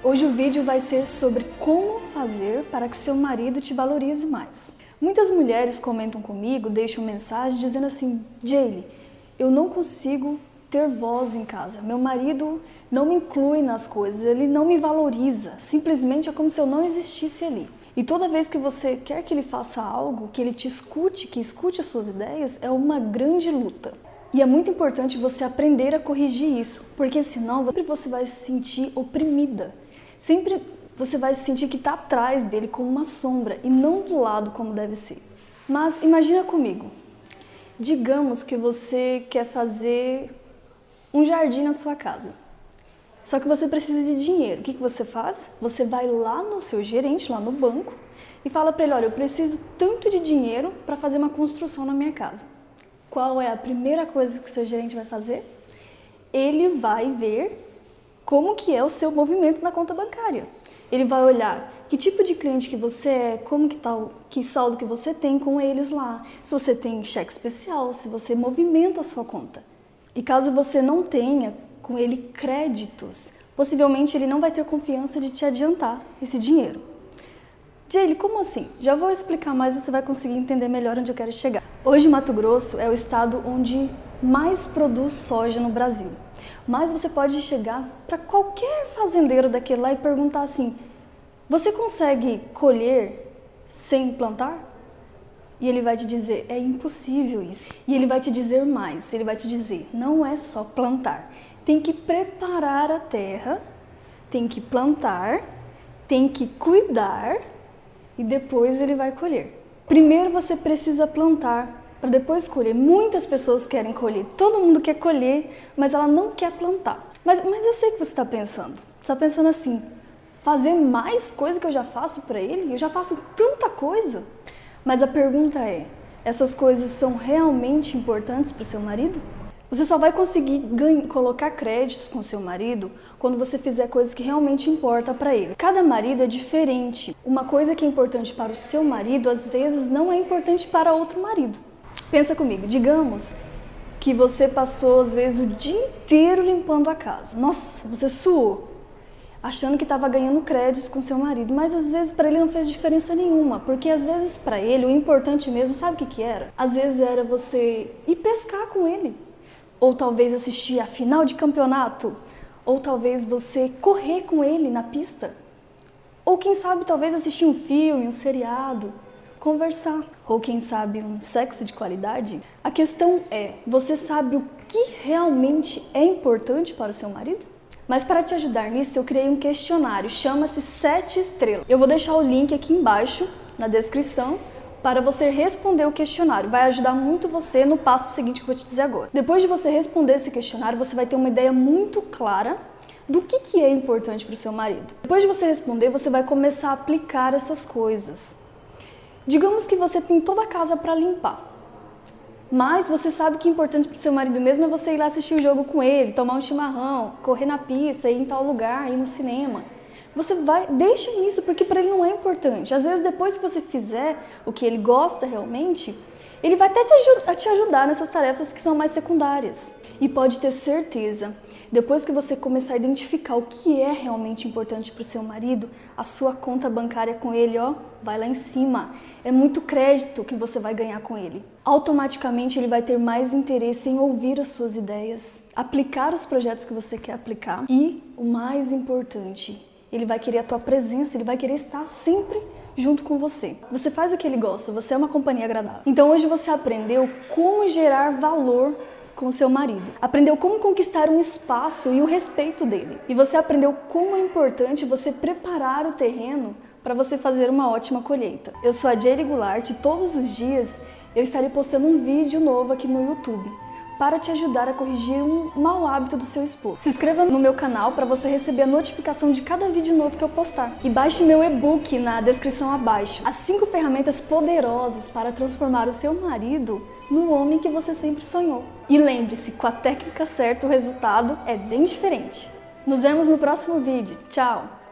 Hoje o vídeo vai ser sobre como fazer para que seu marido te valorize mais. Muitas mulheres comentam comigo, deixam mensagem dizendo assim: Jaylee, eu não consigo ter voz em casa. Meu marido não me inclui nas coisas, ele não me valoriza. Simplesmente é como se eu não existisse ali. E toda vez que você quer que ele faça algo, que ele te escute, que escute as suas ideias, é uma grande luta. E é muito importante você aprender a corrigir isso, porque senão sempre você vai se sentir oprimida. Sempre você vai se sentir que está atrás dele como uma sombra e não do lado como deve ser. Mas imagina comigo, digamos que você quer fazer um jardim na sua casa. Só que você precisa de dinheiro. O que, que você faz? Você vai lá no seu gerente, lá no banco, e fala para ele: Olha, eu preciso tanto de dinheiro para fazer uma construção na minha casa qual é a primeira coisa que seu gerente vai fazer? Ele vai ver como que é o seu movimento na conta bancária. Ele vai olhar que tipo de cliente que você é, como que tá, que saldo que você tem com eles lá, se você tem cheque especial, se você movimenta a sua conta. E caso você não tenha com ele créditos, possivelmente ele não vai ter confiança de te adiantar esse dinheiro. Jaylee, como assim? Já vou explicar mais, você vai conseguir entender melhor onde eu quero chegar. Hoje, Mato Grosso é o estado onde mais produz soja no Brasil. Mas você pode chegar para qualquer fazendeiro daquele lá e perguntar assim: você consegue colher sem plantar? E ele vai te dizer: é impossível isso. E ele vai te dizer mais: ele vai te dizer, não é só plantar, tem que preparar a terra, tem que plantar, tem que cuidar e depois ele vai colher. Primeiro você precisa plantar para depois colher. Muitas pessoas querem colher, todo mundo quer colher, mas ela não quer plantar. Mas, mas eu sei o que você está pensando. Você está pensando assim: fazer mais coisa que eu já faço para ele? Eu já faço tanta coisa. Mas a pergunta é: essas coisas são realmente importantes para o seu marido? Você só vai conseguir ganhar, colocar créditos com seu marido quando você fizer coisas que realmente importam para ele. Cada marido é diferente. Uma coisa que é importante para o seu marido, às vezes não é importante para outro marido. Pensa comigo, digamos que você passou às vezes o dia inteiro limpando a casa. Nossa, você suou, achando que estava ganhando créditos com seu marido, mas às vezes para ele não fez diferença nenhuma, porque às vezes para ele o importante mesmo, sabe o que que era? Às vezes era você ir pescar com ele ou talvez assistir a final de campeonato, ou talvez você correr com ele na pista, ou quem sabe talvez assistir um filme, um seriado, conversar, ou quem sabe um sexo de qualidade. A questão é, você sabe o que realmente é importante para o seu marido? Mas para te ajudar nisso, eu criei um questionário, chama-se Sete Estrelas. Eu vou deixar o link aqui embaixo na descrição para você responder o questionário. Vai ajudar muito você no passo seguinte que eu vou te dizer agora. Depois de você responder esse questionário, você vai ter uma ideia muito clara do que, que é importante para o seu marido. Depois de você responder, você vai começar a aplicar essas coisas. Digamos que você tem toda a casa para limpar. Mas você sabe que é importante para o seu marido mesmo é você ir lá assistir o jogo com ele, tomar um chimarrão, correr na pista, ir em tal lugar, ir no cinema. Você vai, deixa isso, porque para ele não é importante. Às vezes, depois que você fizer o que ele gosta realmente, ele vai até te ajudar nessas tarefas que são mais secundárias. E pode ter certeza, depois que você começar a identificar o que é realmente importante para o seu marido, a sua conta bancária com ele, ó, vai lá em cima. É muito crédito que você vai ganhar com ele. Automaticamente ele vai ter mais interesse em ouvir as suas ideias, aplicar os projetos que você quer aplicar e, o mais importante, ele vai querer a tua presença, ele vai querer estar sempre junto com você. Você faz o que ele gosta, você é uma companhia agradável. Então hoje você aprendeu como gerar valor com seu marido. Aprendeu como conquistar um espaço e o respeito dele. E você aprendeu como é importante você preparar o terreno para você fazer uma ótima colheita. Eu sou a Jerry Goulart e todos os dias eu estarei postando um vídeo novo aqui no YouTube para te ajudar a corrigir um mau hábito do seu esposo. Se inscreva no meu canal para você receber a notificação de cada vídeo novo que eu postar. E baixe meu e-book na descrição abaixo. As 5 ferramentas poderosas para transformar o seu marido no homem que você sempre sonhou. E lembre-se, com a técnica certa o resultado é bem diferente. Nos vemos no próximo vídeo. Tchau!